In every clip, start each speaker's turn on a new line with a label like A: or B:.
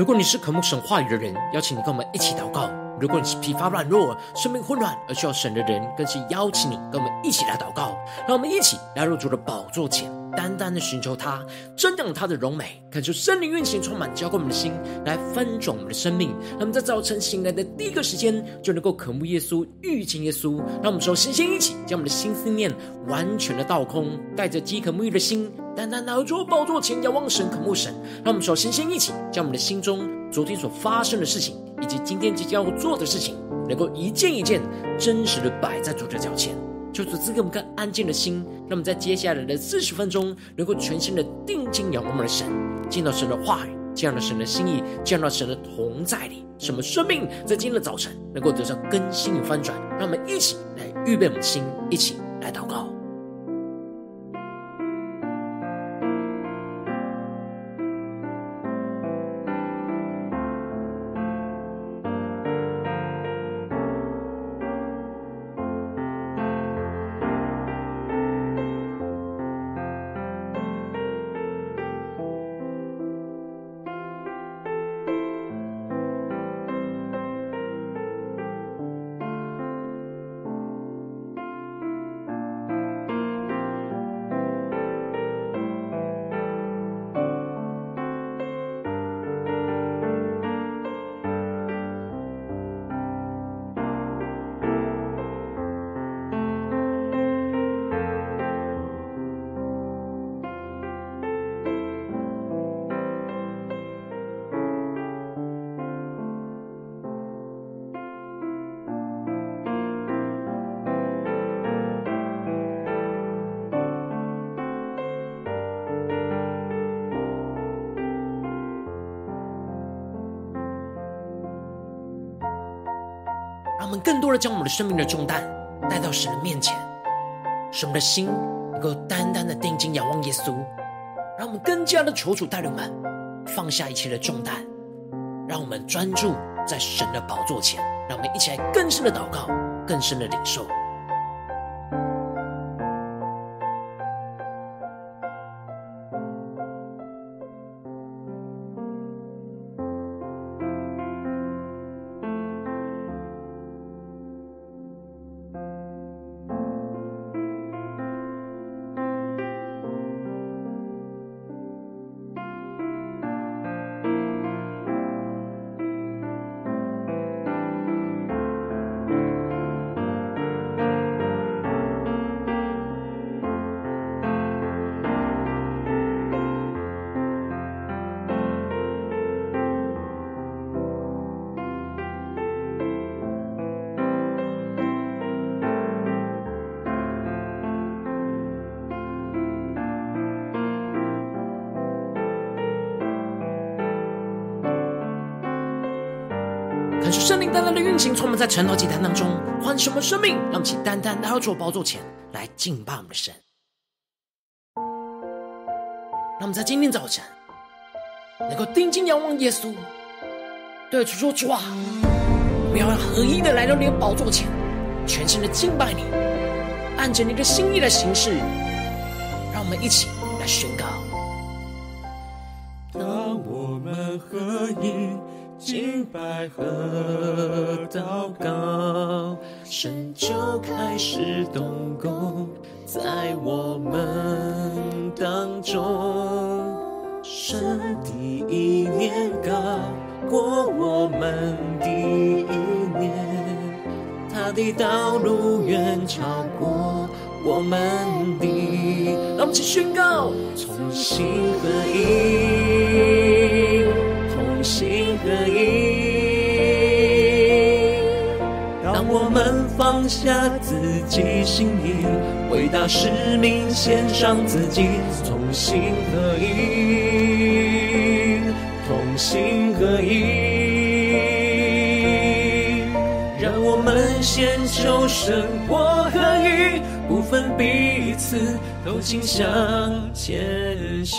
A: 如果你是渴慕神话语的人，邀请你跟我们一起祷告。如果你是疲乏软弱、生命混乱而需要神的人，更是邀请你跟我们一起来祷告。让我们一起来入主的宝座前，单单的寻求他，瞻仰他的荣美，感受圣灵运行充满，浇灌我们的心，来翻转我们的生命。让我们在早晨醒来的第一个时间，就能够渴慕耶稣、遇见耶稣。让我们首先先一起将我们的心思念完全的倒空，带着饥渴沐浴的心。单单拿着宝座前仰望神、渴慕神，让我们首先先一起将我们的心中昨天所发生的事情，以及今天即将要做的事情，能够一件一件真实的摆在主的脚前，求主赐给我们更安静的心，让我们在接下来的四十分钟，能够全心的定睛仰望我们的神，见到神的话语，见到神的心意，见到神的同在里，什么生命在今天的早晨能够得到更新与翻转，让我们一起来预备我们的心，一起来祷告。更多的将我们的生命的重担带到神的面前，使我们的心能够单单的定睛仰望耶稣，让我们更加的求主带领我们放下一切的重担，让我们专注在神的宝座前，让我们一起来更深的祷告，更深的领受。单单的运行，从我们在晨祷祭坛当中换什么生命，让我们起单单来到主宝座前来敬拜我们的神。让我们在今天早晨能够定睛仰望耶稣，对主说：“主啊，我要合一的来到你的宝座前，全心的敬拜你，按着你的心意来行事。”让我们一起来宣告：
B: 敬拜和祷告，神就开始动工在我们当中。神第一年高过我们第一年，他的道路远超过我们的。
A: 让我们一起宣告：
B: 同心合一，同心合一，放下自己心意，为大使命献上自己，同心合一，同心合一，让我们先求生活合一，不分彼此，都倾向前行。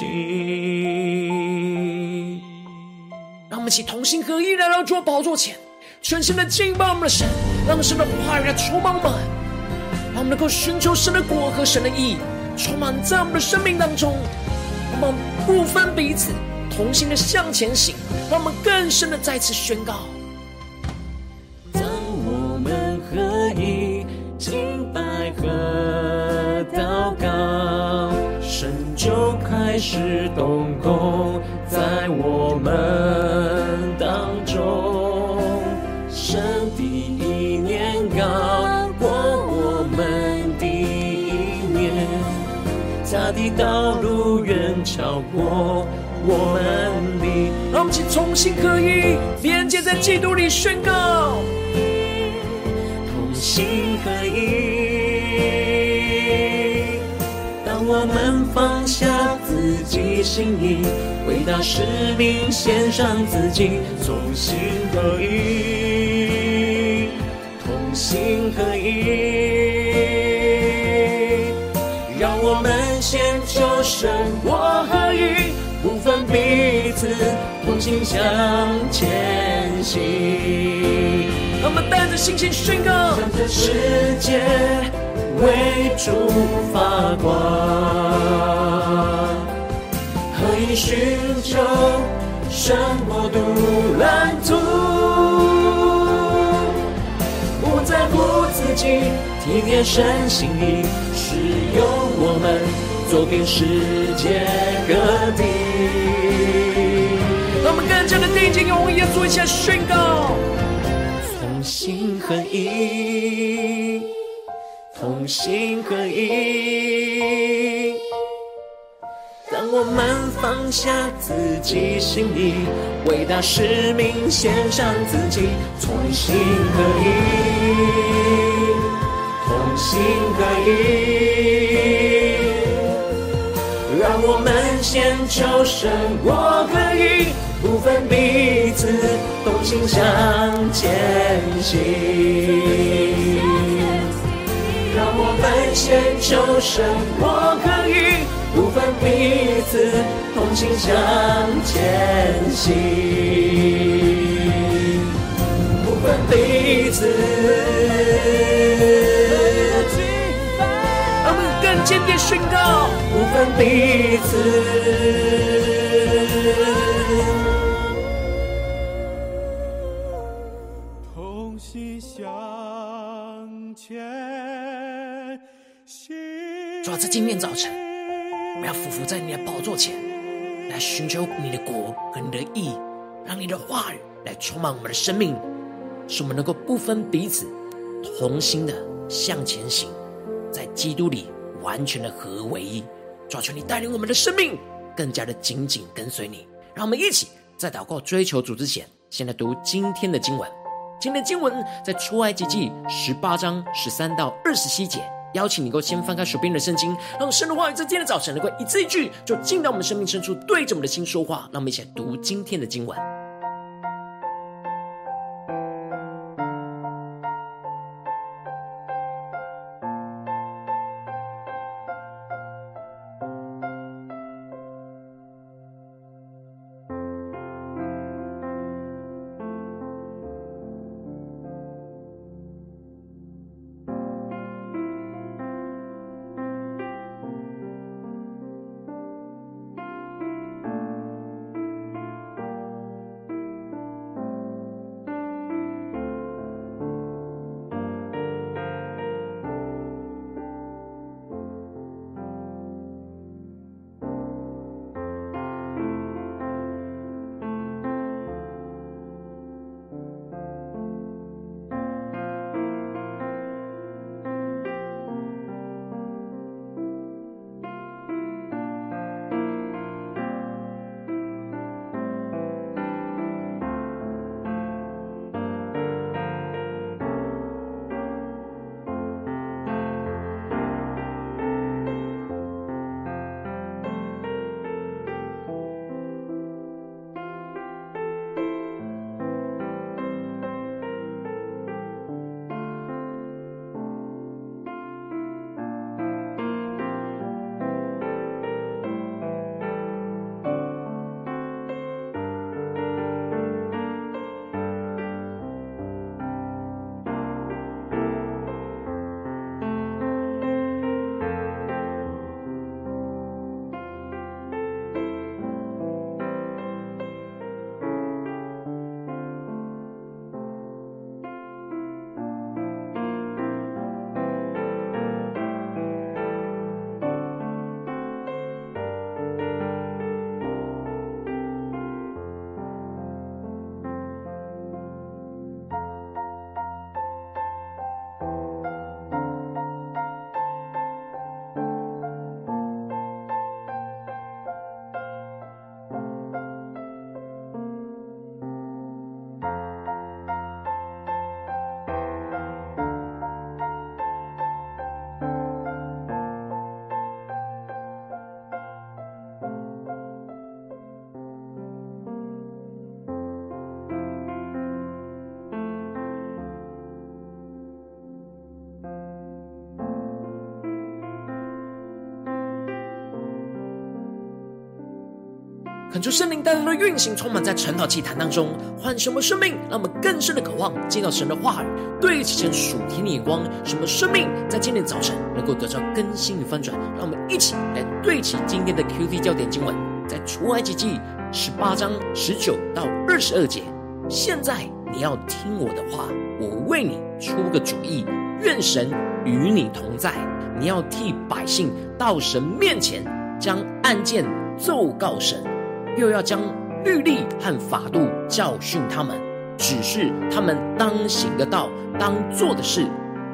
A: 让我们一起同心合一来到主宝座前，全心的敬拜我们的神，让神的话语来充满我们，让我们能够寻求神的果和神的义，充满在我们的生命当中。我们不分彼此，同心的向前行，让我们更深的再次宣告。
B: 当我们合一敬拜和祷告，神就开始动工在我们的道路远超过我们的。
A: 让我们请同心合一，连接在基督里宣告，
B: 同心合一。当我们放下自己心意，为大使命献上自己，同心合一，同心合一。们先求神我合一，不分彼此，同心向前行。
A: 让我们带着信心宣告，
B: 让这世界为主发光，何以寻求神国度蓝图，不在乎自己，体贴身心意，使用我们走遍世界各地。
A: 让我们更加的定睛用耶稣一下宣告，
B: 同心合一，同心合一。当我们放下自己心意，为大使命献上自己，同心合一，同心合一。先求神我可以，不分彼此，同心向前行。让我们先求神我可以，不分彼此，同心向前行。不分彼此，
A: 让我们更坚定宣告，
B: 分彼此。
C: 同心向前行。
A: 主要在今天早晨，我们要匍匐在你的宝座前，来寻求你的国和你的义，让你的话语来充满我们的生命，使我们能够不分彼此，同心的向前行，在基督里完全的合为一。主啊，求你带领我们的生命更加的紧紧跟随你。让我们一起在祷告追求主之前，先来读今天的经文。今天的经文在出埃及记十八章十三到二十七节。邀请你够先翻开手边的圣经，让神的话语在今天的早晨能够一字一句，就进到我们生命深处，对着我们的心说话。让我们一起来读今天的经文。恳求圣灵带来的运行，充满在晨祷祭坛当中，唤什么生命，让我们更深的渴望见到神的话语，对齐成属天的眼光。什么生命在今天早晨能够得到更新与翻转？让我们一起来对齐今天的 QT 焦点经文，在出埃及记十八章十九到二十二节。现在你要听我的话，我为你出个主意，愿神与你同在。你要替百姓到神面前，将案件奏告神。又要将律例和法度教训他们，指示他们当行的道、当做的事，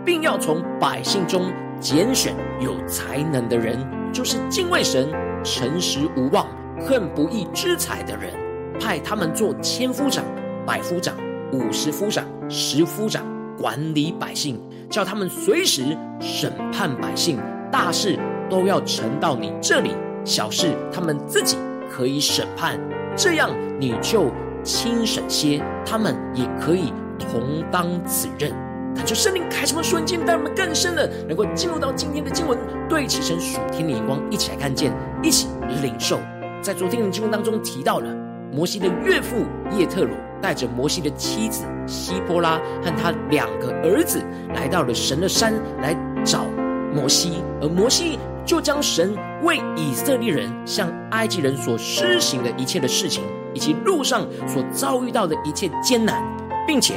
A: 并要从百姓中拣选有才能的人，就是敬畏神、诚实无妄、恨不义之财的人，派他们做千夫长、百夫长、五十夫长、十夫长，管理百姓，叫他们随时审判百姓。大事都要呈到你这里，小事他们自己。可以审判，这样你就轻省些，他们也可以同当此任。他就圣灵开什么瞬间，带我们更深的能够进入到今天的经文，对起神属天的眼光，一起来看见，一起领受。在昨天的经文当中提到了摩西的岳父叶特鲁带着摩西的妻子希波拉和他两个儿子来到了神的山来找摩西，而摩西。就将神为以色列人向埃及人所施行的一切的事情，以及路上所遭遇到的一切艰难，并且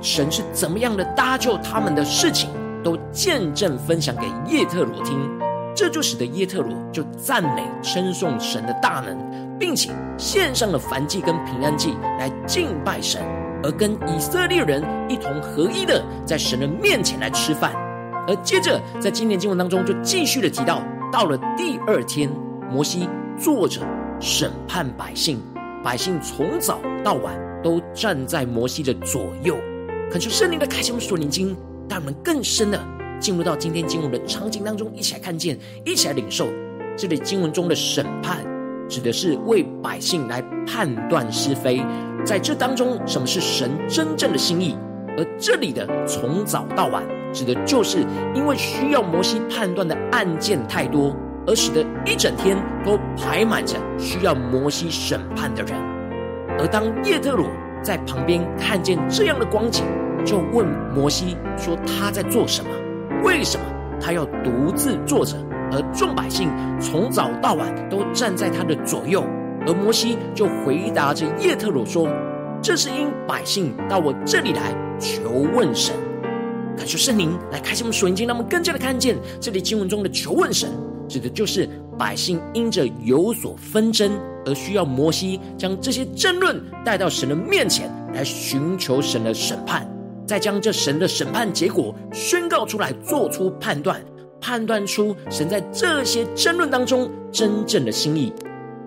A: 神是怎么样的搭救他们的事情，都见证分享给叶特罗听。这就使得叶特罗就赞美称颂神的大能，并且献上了燔祭跟平安祭来敬拜神，而跟以色列人一同合一的在神的面前来吃饭。而接着，在今天经文当中，就继续的提到，到了第二天，摩西坐着审判百姓，百姓从早到晚都站在摩西的左右。恳求圣灵的开启我们属灵经，带我们更深的进入到今天经文的场景当中，一起来看见，一起来领受。这里经文中的审判，指的是为百姓来判断是非。在这当中，什么是神真正的心意？而这里的从早到晚。指的就是因为需要摩西判断的案件太多，而使得一整天都排满着需要摩西审判的人。而当叶特鲁在旁边看见这样的光景，就问摩西说：“他在做什么？为什么他要独自坐着，而众百姓从早到晚都站在他的左右？”而摩西就回答着叶特鲁说：“这是因百姓到我这里来求问神。”感谢圣灵来开启我们属灵经，让我们更加的看见这里经文中的求问神，指的就是百姓因着有所纷争而需要摩西将这些争论带到神的面前来寻求神的审判，再将这神的审判结果宣告出来，做出判断，判断出神在这些争论当中真正的心意，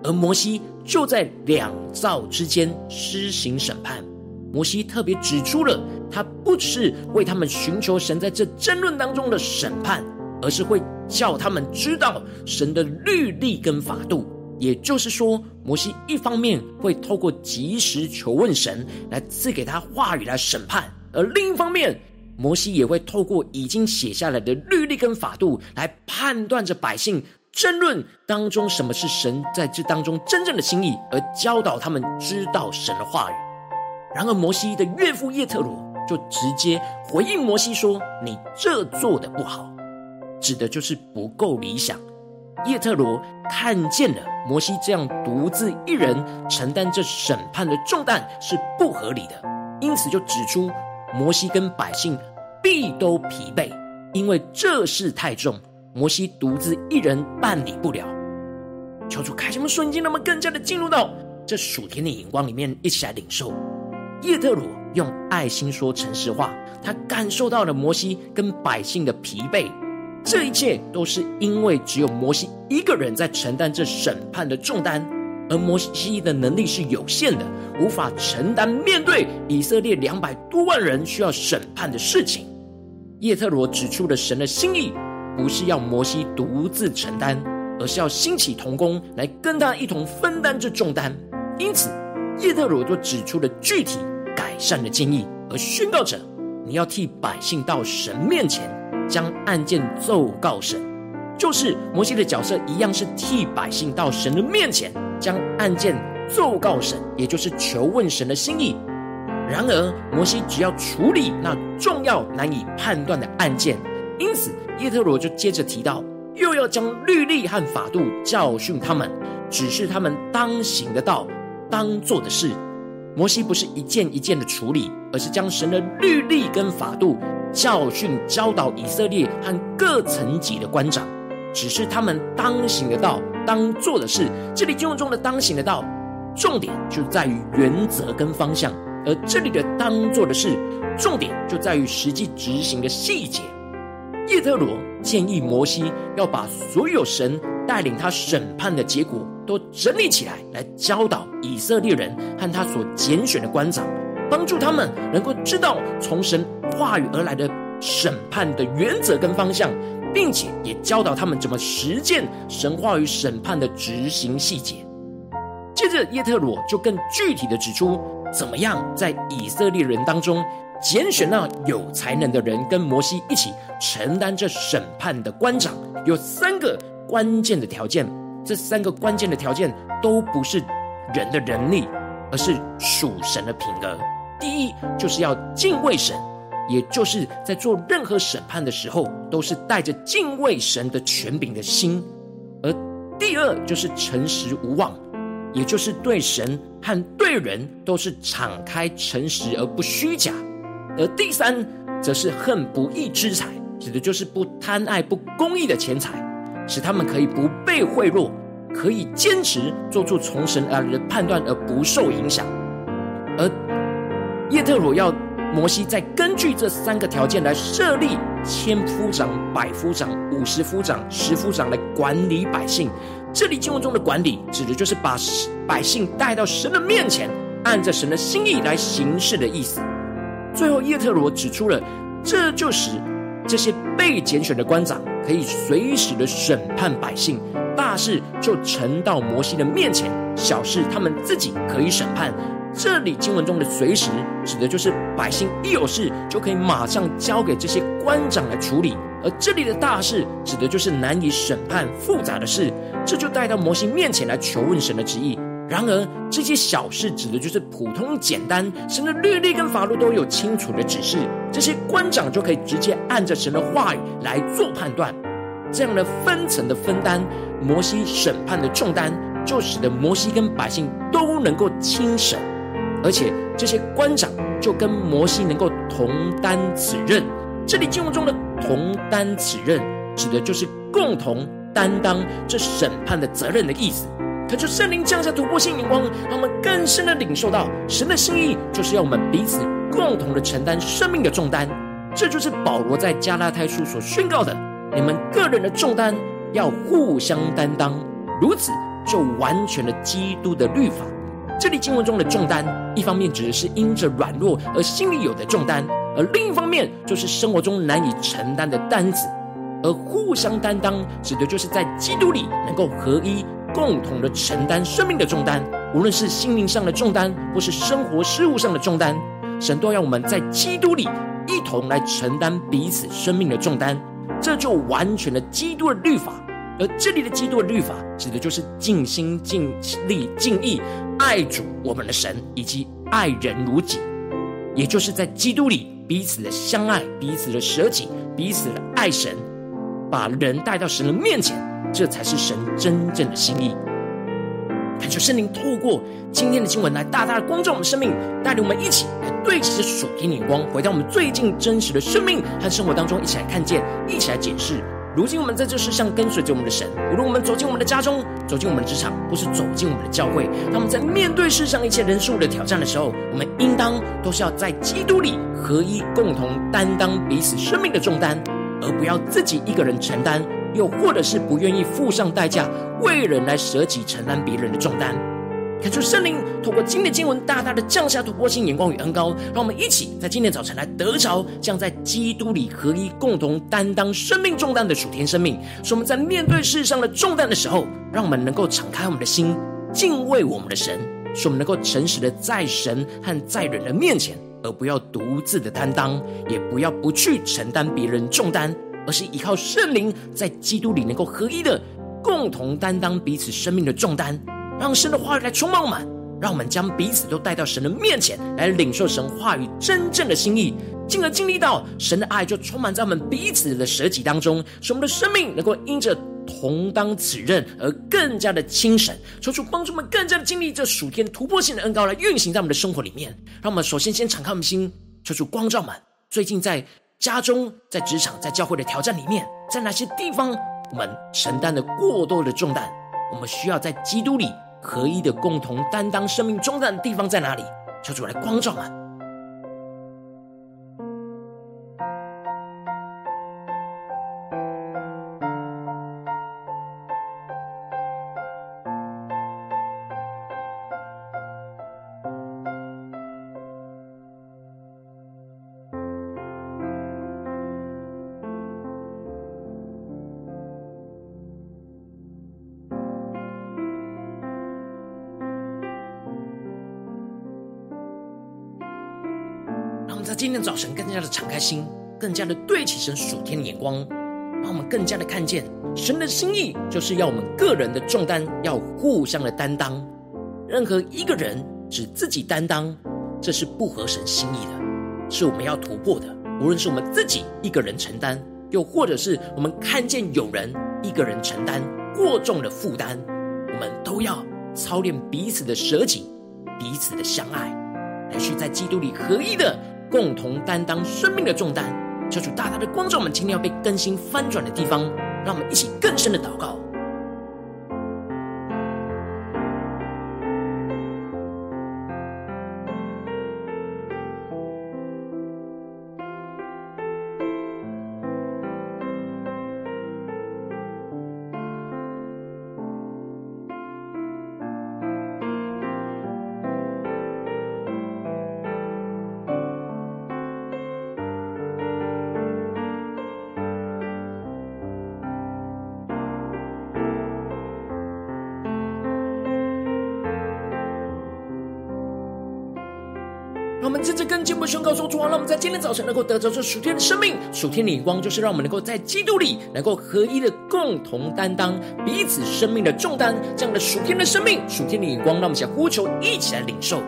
A: 而摩西就在两造之间施行审判。摩西特别指出了，他不是为他们寻求神在这争论当中的审判，而是会叫他们知道神的律例跟法度。也就是说，摩西一方面会透过及时求问神来赐给他话语来审判，而另一方面，摩西也会透过已经写下来的律例跟法度来判断着百姓争论当中什么是神在这当中真正的心意，而教导他们知道神的话语。然而，摩西的岳父叶特罗就直接回应摩西说：“你这做的不好，指的就是不够理想。”叶特罗看见了摩西这样独自一人承担这审判的重担是不合理的，因此就指出摩西跟百姓必都疲惫，因为这事太重，摩西独自一人办理不了。求主开什么瞬间，让我们更加的进入到这属天的眼光里面，一起来领受。叶特罗用爱心说诚实话，他感受到了摩西跟百姓的疲惫，这一切都是因为只有摩西一个人在承担这审判的重担，而摩西的能力是有限的，无法承担面对以色列两百多万人需要审判的事情。叶特罗指出了神的心意，不是要摩西独自承担，而是要兴起同工来跟他一同分担这重担，因此。叶特罗就指出了具体改善的建议，而宣告者：你要替百姓到神面前，将案件奏告神。就是摩西的角色一样，是替百姓到神的面前，将案件奏告神，也就是求问神的心意。然而，摩西只要处理那重要难以判断的案件，因此叶特罗就接着提到，又要将律例和法度教训他们，指示他们当行的道、当做的事。摩西不是一件一件的处理，而是将神的律例跟法度教训教导以色列和各层级的官长，只是他们当行的道、当做的事。这里经文中的当行的道，重点就在于原则跟方向。而这里的当做的事，重点就在于实际执行的细节。叶特罗建议摩西要把所有神带领他审判的结果都整理起来，来教导以色列人和他所拣选的官长，帮助他们能够知道从神话语而来的审判的原则跟方向，并且也教导他们怎么实践神话语审判的执行细节。接着，耶特罗就更具体的指出。怎么样在以色列人当中拣选那有才能的人，跟摩西一起承担这审判的官长？有三个关键的条件，这三个关键的条件都不是人的能力，而是属神的品格。第一，就是要敬畏神，也就是在做任何审判的时候，都是带着敬畏神的权柄的心；而第二，就是诚实无妄。也就是对神和对人都是敞开、诚实而不虚假；而第三，则是恨不义之财，指的就是不贪爱不公义的钱财，使他们可以不被贿赂，可以坚持做出从神而来的判断而不受影响。而叶特罗要摩西再根据这三个条件来设立千夫长、百夫长、五十夫长、十夫长来管理百姓。这里经文中的管理，指的就是把百姓带到神的面前，按着神的心意来行事的意思。最后，叶特罗指出了，这就使这些被拣选的官长可以随时的审判百姓，大事就呈到摩西的面前，小事他们自己可以审判。这里经文中的“随时”指的就是百姓一有事就可以马上交给这些官长来处理，而这里的大事指的就是难以审判复杂的事，这就带到摩西面前来求问神的旨意。然而这些小事指的就是普通简单，神的律例跟法律都有清楚的指示，这些官长就可以直接按着神的话语来做判断。这样的分层的分担，摩西审判的重担，就使得摩西跟百姓都能够轻省。而且这些官长就跟摩西能够同担此任。这里经文中的“同担此任”，指的就是共同担当这审判的责任的意思。他就圣灵降下突破性眼光，让我们更深的领受到神的心意，就是要我们彼此共同的承担生命的重担。这就是保罗在加拉太书所宣告的：你们个人的重担要互相担当，如此就完全了基督的律法。这里经文中的重担，一方面指的是因着软弱而心里有的重担，而另一方面就是生活中难以承担的担子。而互相担当，指的就是在基督里能够合一，共同的承担生命的重担，无论是心灵上的重担，或是生活事务上的重担，神都要我们在基督里一同来承担彼此生命的重担，这就完全了基督的律法。而这里的基督的律法，指的就是尽心、尽力、尽意爱主我们的神，以及爱人如己，也就是在基督里彼此的相爱、彼此的舍己、彼此的爱神，把人带到神的面前，这才是神真正的心意。恳求圣灵透过今天的经文来大大的光照我们生命，带领我们一起来对齐着属天的眼光，回到我们最近真实的生命和生活当中，一起来看见，一起来检视。如今我们在这世上跟随着我们的神，无论我们走进我们的家中，走进我们的职场，或是走进我们的教会，当我们在面对世上一切人事物的挑战的时候，我们应当都是要在基督里合一，共同担当彼此生命的重担，而不要自己一个人承担，又或者是不愿意付上代价为人来舍己承担别人的重担。恳求圣灵透过今天的经文，大大的降下突破性眼光与恩膏，让我们一起在今天早晨来得着这样在基督里合一、共同担当生命重担的属天生命。使我们在面对世上的重担的时候，让我们能够敞开我们的心，敬畏我们的神，使我们能够诚实的在神和在人的面前，而不要独自的担当，也不要不去承担别人重担，而是依靠圣灵在基督里能够合一的共同担当彼此生命的重担。让神的话语来充满我们，让我们将彼此都带到神的面前来领受神话语真正的心意，进而经历到神的爱就充满在我们彼此的舍己当中，使我们的生命能够因着同当此任而更加的轻省。求主帮助我们更加的经历这属天突破性的恩膏来运行在我们的生活里面。让我们首先先敞开我们心，求主光照们。最近在家中、在职场、在教会的挑战里面，在哪些地方我们承担了过多的重担？我们需要在基督里。合一的共同担当生命重担的地方在哪里？求主来光照啊！今天早晨，更加的敞开心，更加的对起神属天的眼光，让我们更加的看见神的心意，就是要我们个人的重担要互相的担当。任何一个人只自己担当，这是不合神心意的，是我们要突破的。无论是我们自己一个人承担，又或者是我们看见有人一个人承担过重的负担，我们都要操练彼此的舍己，彼此的相爱，来去在基督里合一的。共同担当生命的重担，求主大大的光照我们今天要被更新翻转的地方，让我们一起更深的祷告。我们真正跟进步宣告说：主啊，让我们在今天早晨能够得着这属天的生命、属天的眼光，就是让我们能够在基督里能够合一的共同担当彼此生命的重担。这样的属天的生命、属天的眼光，让我们想呼求，一起来领受。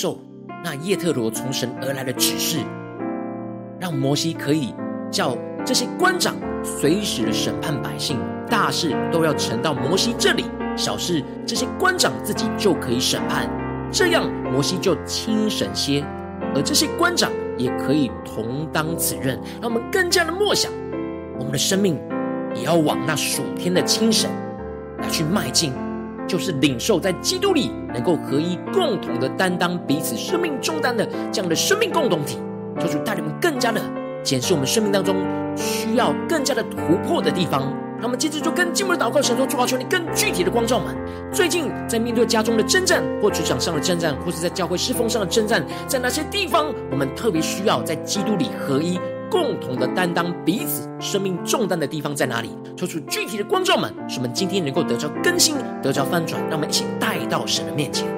A: 受那叶特罗从神而来的指示，让摩西可以叫这些官长随时的审判百姓，大事都要呈到摩西这里，小事这些官长自己就可以审判，这样摩西就轻省些，而这些官长也可以同当此任。让我们更加的默想，我们的生命也要往那属天的轻省来去迈进。就是领受在基督里能够合一、共同的担当彼此生命重担的这样的生命共同体，求主带领我们更加的检视我们生命当中需要更加的突破的地方。那么接着就跟进步的祷告神说：主啊，求你更具体的光照们。最近在面对家中的征战，或职场上的征战，或是在教会侍奉上的征战，在哪些地方我们特别需要在基督里合一？共同的担当彼此生命重担的地方在哪里？抽出具体的光照们，使我们今天能够得着更新，得着翻转，让我们一起带到神的面前。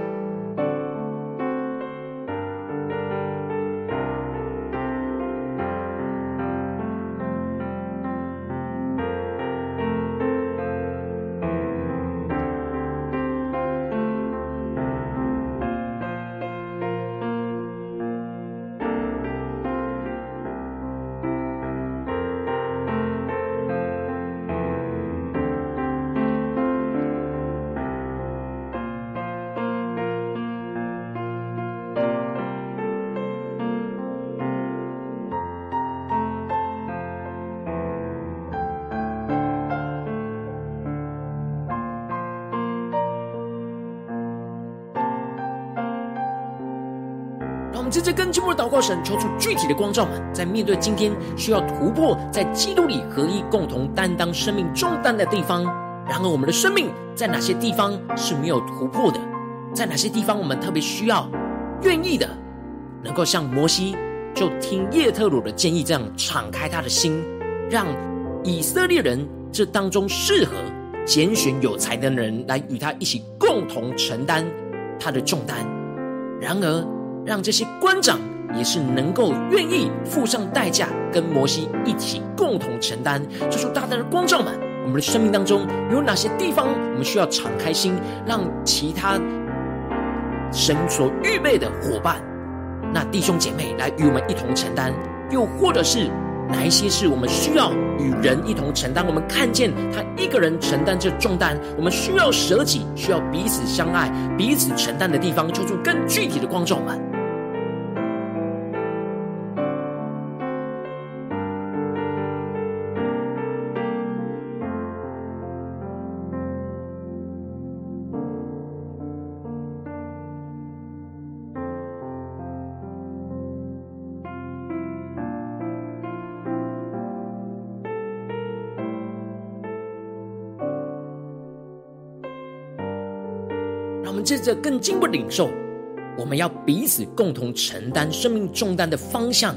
A: 们接着更进一步的祷告，神求出具体的光照，在面对今天需要突破，在基督里合一，共同担当生命重担的地方。然而，我们的生命在哪些地方是没有突破的？在哪些地方我们特别需要愿意的，能够像摩西就听叶特鲁的建议，这样敞开他的心，让以色列人这当中适合拣选有才能的人来与他一起共同承担他的重担。然而，让这些官长也是能够愿意付上代价，跟摩西一起共同承担。这是大大的光照们，我们的生命当中有哪些地方我们需要敞开心，让其他神所预备的伙伴，那弟兄姐妹来与我们一同承担，又或者是哪一些是我们需要与人一同承担？我们看见他一个人承担这重担，我们需要舍己，需要彼此相爱、彼此承担的地方，求主更具体的光照们。接着更进一步领受，我们要彼此共同承担生命重担的方向，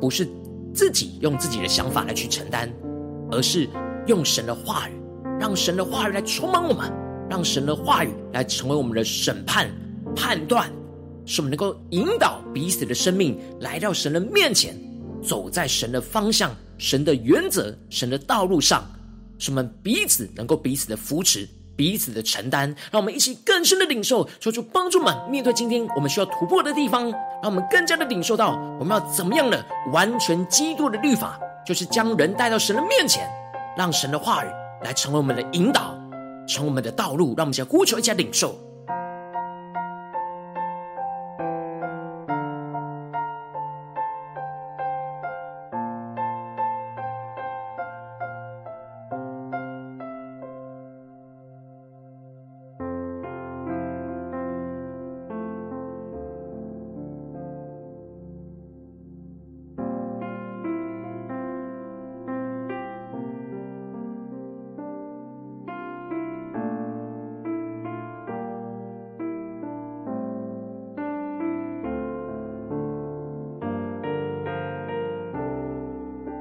A: 不是自己用自己的想法来去承担，而是用神的话语，让神的话语来充满我们，让神的话语来成为我们的审判判断，使我们能够引导彼此的生命来到神的面前，走在神的方向、神的原则、神的道路上，使我们彼此能够彼此的扶持。彼此的承担，让我们一起更深的领受，求主帮助们面对今天我们需要突破的地方，让我们更加的领受到我们要怎么样的完全基督的律法，就是将人带到神的面前，让神的话语来成为我们的引导，成为我们的道路，让我们先呼求一下领受。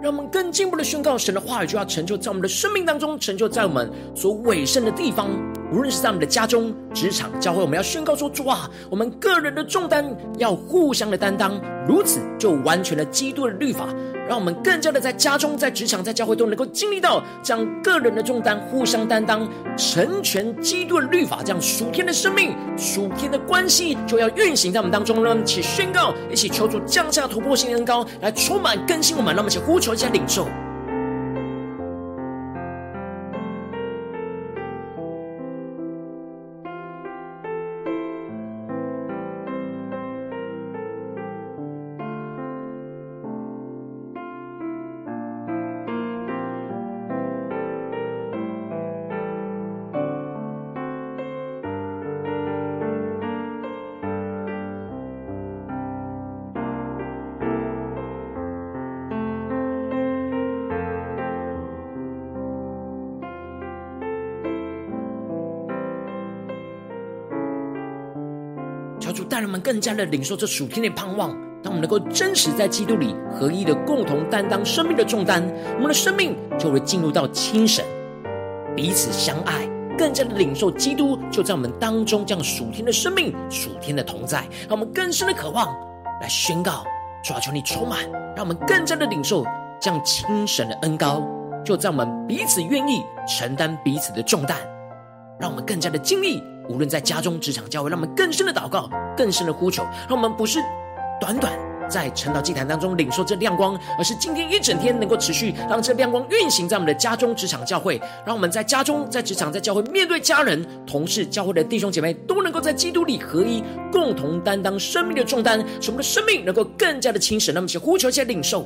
A: 让我们更进一步的宣告，神的话语就要成就在我们的生命当中，成就在我们所委身的地方。无论是在我们的家中、职场、教会，我们要宣告说：主啊，我们个人的重担要互相的担当，如此就完全了基督的律法。让我们更加的在家中、在职场、在教会都能够经历到这样个人的重担互相担当，成全基督的律法。这样属天的生命、属天的关系就要运行在我们当中。让我们一起宣告，一起求主降下突破性的恩膏，来充满更新我们。让我们一起呼求一下领受。更加的领受这属天的盼望，当我们能够真实在基督里合一的共同担当生命的重担，我们的生命就会进入到亲神，彼此相爱，更加的领受基督就在我们当中这样属天的生命、属天的同在，让我们更深的渴望来宣告：主啊，求你充满，让我们更加的领受这样亲神的恩膏，就在我们彼此愿意承担彼此的重担，让我们更加的经历。无论在家中、职场、教会，让我们更深的祷告、更深的呼求，让我们不是短短在晨祷祭坛当中领受这亮光，而是今天一整天能够持续让这亮光运行在我们的家中、职场、教会，让我们在家中、在职场、在教会，面对家人、同事、教会的弟兄姐妹，都能够在基督里合一，共同担当生命的重担，使我们的生命能够更加的轻省。那么，请呼求一下领受。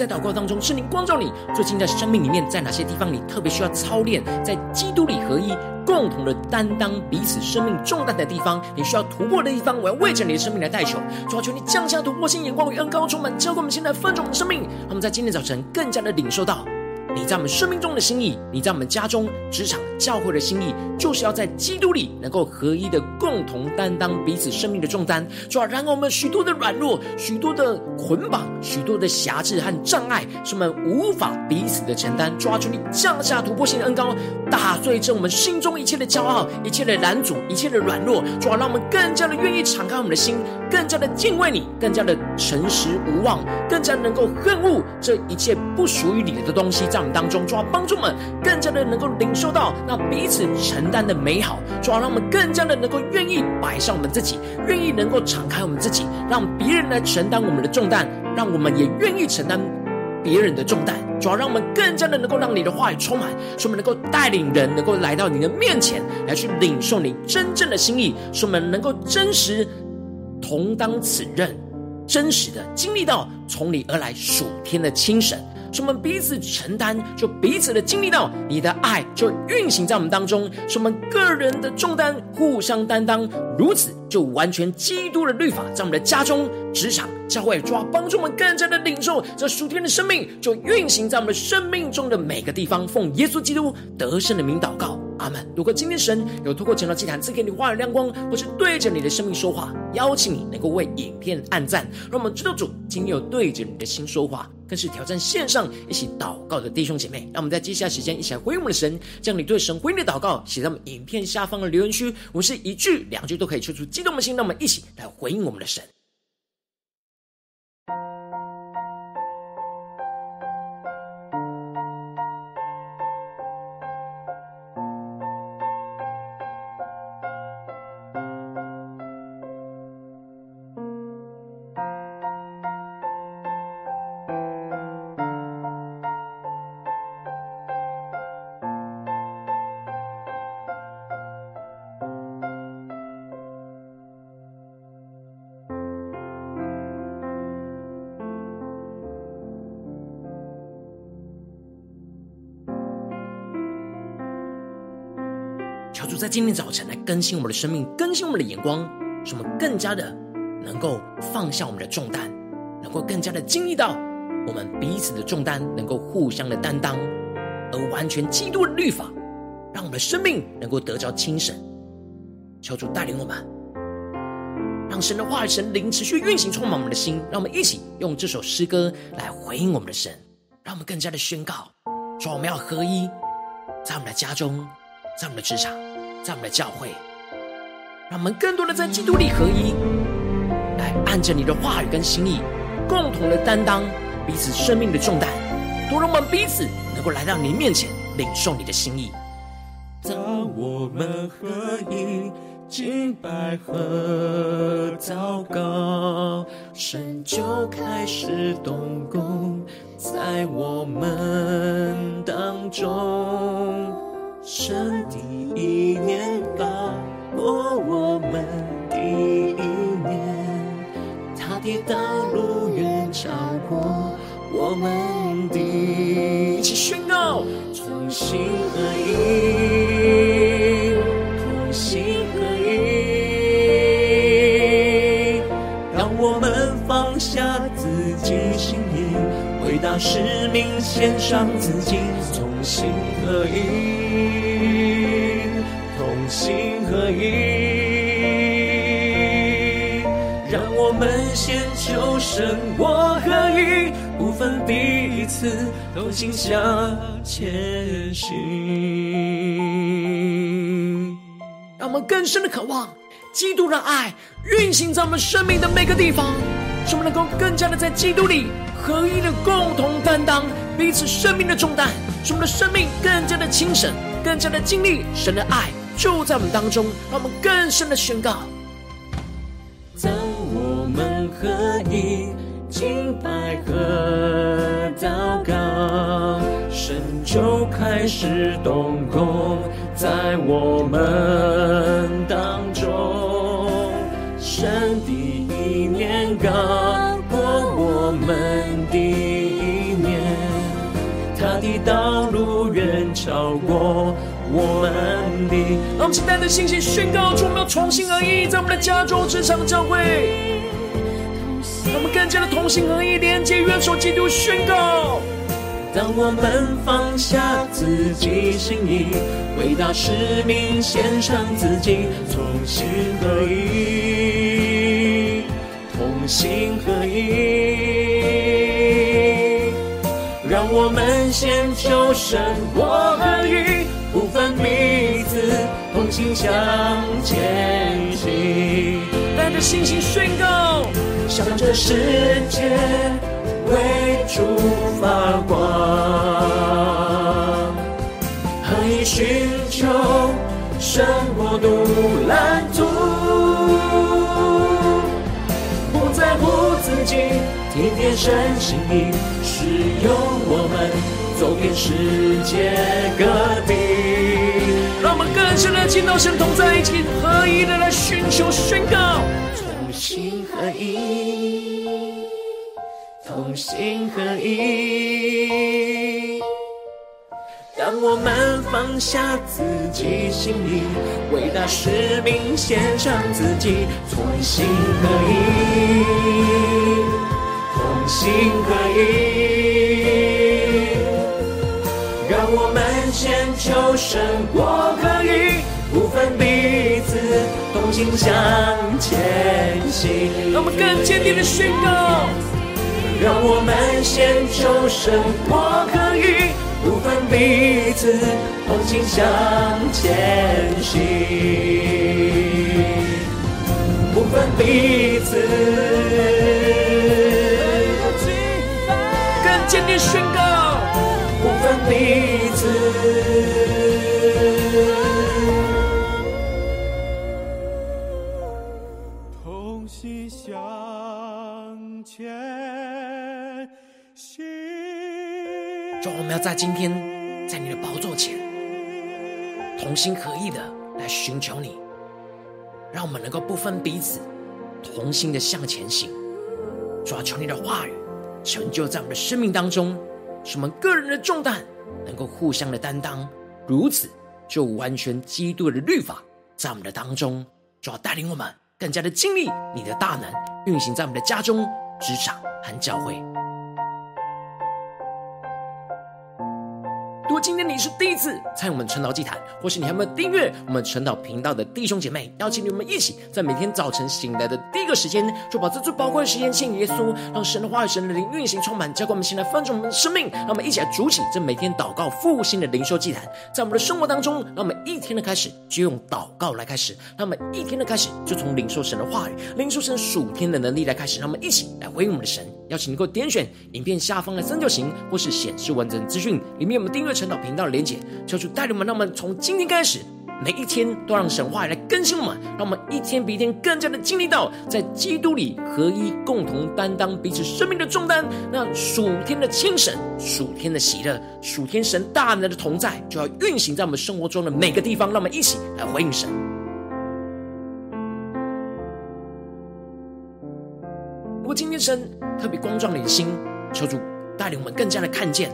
A: 在祷告当中，圣灵光照你，最近在生命里面，在哪些地方你特别需要操练，在基督里合一，共同的担当彼此生命重担的地方，你需要突破的地方，我要为着你的生命来代求，主啊，求你降下突破性眼光与恩高，充满教灌我们现在丰盛的生命，他们在今天早晨更加的领受到。你在我们生命中的心意，你在我们家中、职场、教会的心意，就是要在基督里能够合一的共同担当彼此生命的重担。主啊，然而我们许多的软弱、许多的捆绑、许多的辖制和障碍，是我们无法彼此的承担。抓住，你降下突破性的恩膏，打碎这我们心中一切的骄傲、一切的拦阻、一切的软弱。主啊，让我们更加的愿意敞开我们的心，更加的敬畏你，更加的诚实无妄，更加能够恨恶这一切不属于你的东西。在当中，主要，帮助我们更加的能够领受到那彼此承担的美好，主要，让我们更加的能够愿意摆上我们自己，愿意能够敞开我们自己，让别人来承担我们的重担，让我们也愿意承担别人的重担。主要，让我们更加的能够让你的话语充满，使我们能够带领人，能够来到你的面前来去领受你真正的心意，使我们能够真实同当此任，真实的经历到从你而来属天的清神。使我们彼此承担，就彼此的经历到你的爱，就运行在我们当中。使我们个人的重担互相担当，如此就完全基督的律法在我们的家中、职场、教会，抓帮助我们更加的领受这属天的生命，就运行在我们的生命中的每个地方。奉耶稣基督得胜的名祷告。阿门。如果今天神有透过晨祷祭坛赐给你话语亮光，或是对着你的生命说话，邀请你能够为影片按赞，让我们知道主今天有对着你的心说话，更是挑战线上一起祷告的弟兄姐妹。让我们在接下来时间一起来回应我们的神，将你对神回应的祷告写在我们影片下方的留言区。我们是一句两句都可以说出激动的心，让我们一起来回应我们的神。今天早晨来更新我们的生命，更新我们的眼光，使我们更加的能够放下我们的重担，能够更加的经历到我们彼此的重担能够互相的担当，而完全基督的律法，让我们的生命能够得着清神。求主带领我们，让神的话语、神灵持续运行，充满我们的心。让我们一起用这首诗歌来回应我们的神，让我们更加的宣告：说我们要合一，在我们的家中，在我们的职场。在我们的教会，让我们更多的在基督里合一，来按着你的话语跟心意，共同的担当彼此生命的重担，多让我们彼此能够来到你面前，领受你的心意。
B: 当我们合一，敬拜和祷告，神就开始动工在我们当中。神第一年把握我们第一年，他的道路远超过我们的，
A: 一起宣告，
B: 同心合一，大使命献上自己，同心合一，同心合一。让我们先求神我合一，不分彼此，同心向前行。
A: 让我们更深的渴望基督的爱运行在我们生命的每个地方，使我们能够更加的在基督里合一的共同担当彼此生命的重担，使我们的生命更加的轻省，更加的经历神的爱就在我们当中，让我们更深的宣告。
B: 当我们合一，敬拜和祷告，神就开始动工在我们当中。神我们的意念，他的道路远超过我们的。
A: 让我们期待的信心宣告，出，我们要同心合一，在我们的家中、职场、教会，让我们更加的同心合一，连接、元首、基督，宣告。
B: 当我们放下自己心意，为大使命献上自己，同心合一，心合一。让我们先求神我合一，不分彼此，同心向前行。
A: 带着信心宣告，
B: 向着世界为主发光，神心意，使用我们走遍世界各地。
A: 让我们更深的进到神同在一起，合一的来寻求宣告，
B: 同心合一。同心合一，当我们放下自己心意，为大使命献上自己，同心合一，心合一。让我们先求神我合一，不分彼此，同心向前行。
A: 让我们更坚定的宣告。
B: 让我们先求神我合一，不分彼此，同心向前行，不分彼此，
A: 坚定宣告，
B: 不分彼此。
C: 同心向前行。
A: 主，我们要在今天，在你的宝座前，同心合意的来寻求你，让我们能够不分彼此，同心的向前行。主，求你的话语成就在我们的生命当中，是我们个人的重担能够互相的担当，如此就完全基督的律法在我们的当中。主要，带领我们更加的经历你的大能运行在我们的家中、职场和教会。今天你是第一次参与我们晨祷祭坛，或是你还没有订阅我们晨祷频道的弟兄姐妹，邀请你们一起在每天早晨醒来的第一个时间，就把这最宝贵的时间献给耶稣，让神的话语、神的灵运行充满，浇灌我们心来翻转我们的生命。让我们一起来筑起这每天祷告复兴的灵修祭坛，在我们的生活当中，让我们一天的开始就用祷告来开始，让我们一天的开始就从领受神的话语、领受神属天的能力来开始，让我们一起来回应我们的神。邀请你给我点选影片下方的三角形，或是显示完整资讯里面，我们订阅陈祷频道的连结，求主带领我们，让我们从今天开始，每一天都让神话来更新我们，让我们一天比一天更加的经历到在基督里合一，共同担当彼此生命的重担。那属天的清神、属天的喜乐、属天神大能的同在，就要运行在我们生活中的每个地方。让我们一起来回应神。生特别光照你的心，求主带领我们更加的看见。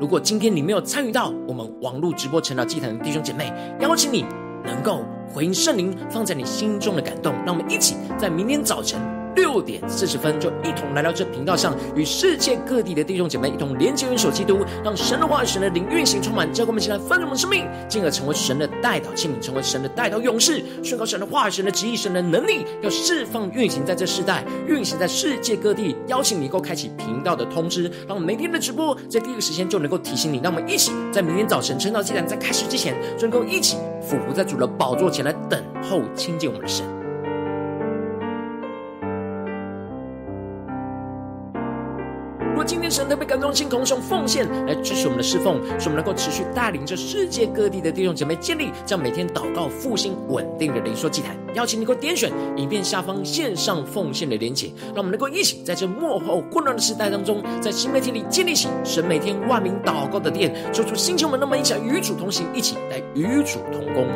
A: 如果今天你没有参与到我们网络直播晨祷祭坛弟兄姐妹，邀请你能够回应圣灵放在你心中的感动，让我们一起在明天早晨。六点四十分，就一同来到这频道上，与世界各地的弟兄姐妹一同连接、元首基督，让神的话语、神的灵运行充满，教灌我们起来丰盛我们生命，进而成为神的代祷器皿，成为神的代祷勇士，宣告神的话语、神的旨意、神的能力，要释放运行在这世代，运行在世界各地。邀请你能够开启频道的通知，让我们每天的直播在第一个时间就能够提醒你。让我们一起在明天早晨晨祷祭坛在开始之前，就能够一起俯伏在主的宝座前来等候亲近我们的神。天神特别感动，心，同用奉献来支持我们的侍奉，使我们能够持续带领着世界各地的弟兄姐妹建立这样每天祷告复兴稳定的灵说祭坛。邀请你给我点选影片下方线上奉献的连结，让我们能够一起在这幕后混乱的时代当中，在新媒体里建立起神每天万名祷告的殿，做出星球们那么一起与主同行，一起来与主同工。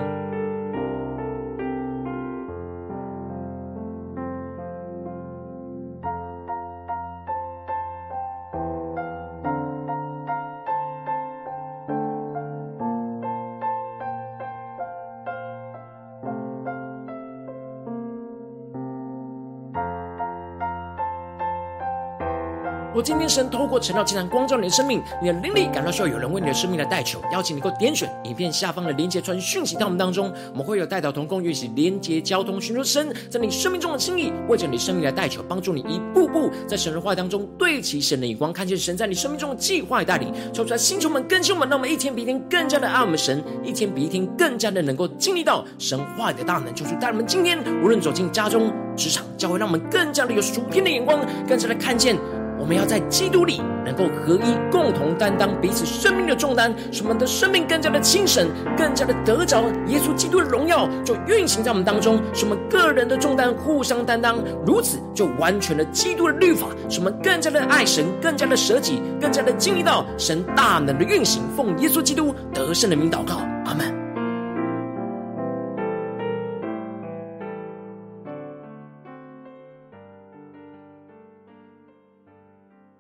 A: 今天神透过晨祷竟然光照你的生命，你的灵力感到需要有人为你的生命来代求，邀请你能够点选影片下方的连接传讯息到我们当中，我们会有代祷同工，一起连接交通，寻求神在你生命中的心意，为着你生命来代求，帮助你一步步在神的话语当中对齐神的眼光，看见神在你生命中的计划与带领，抽出来星球们更新我们，让我们一天比一天更加的爱我们神，一天比一天更加的能够经历到神话语的大能，就是带我们今天无论走进家中、职场、教会，让我们更加的有属天的眼光，更加的看见。我们要在基督里能够合一，共同担当彼此生命的重担，使我们的生命更加的轻省，更加的得着耶稣基督的荣耀，就运行在我们当中，使我们个人的重担互相担当，如此就完全了基督的律法，使我们更加的爱神，更加的舍己，更加的经历到神大能的运行。奉耶稣基督得胜的名祷告。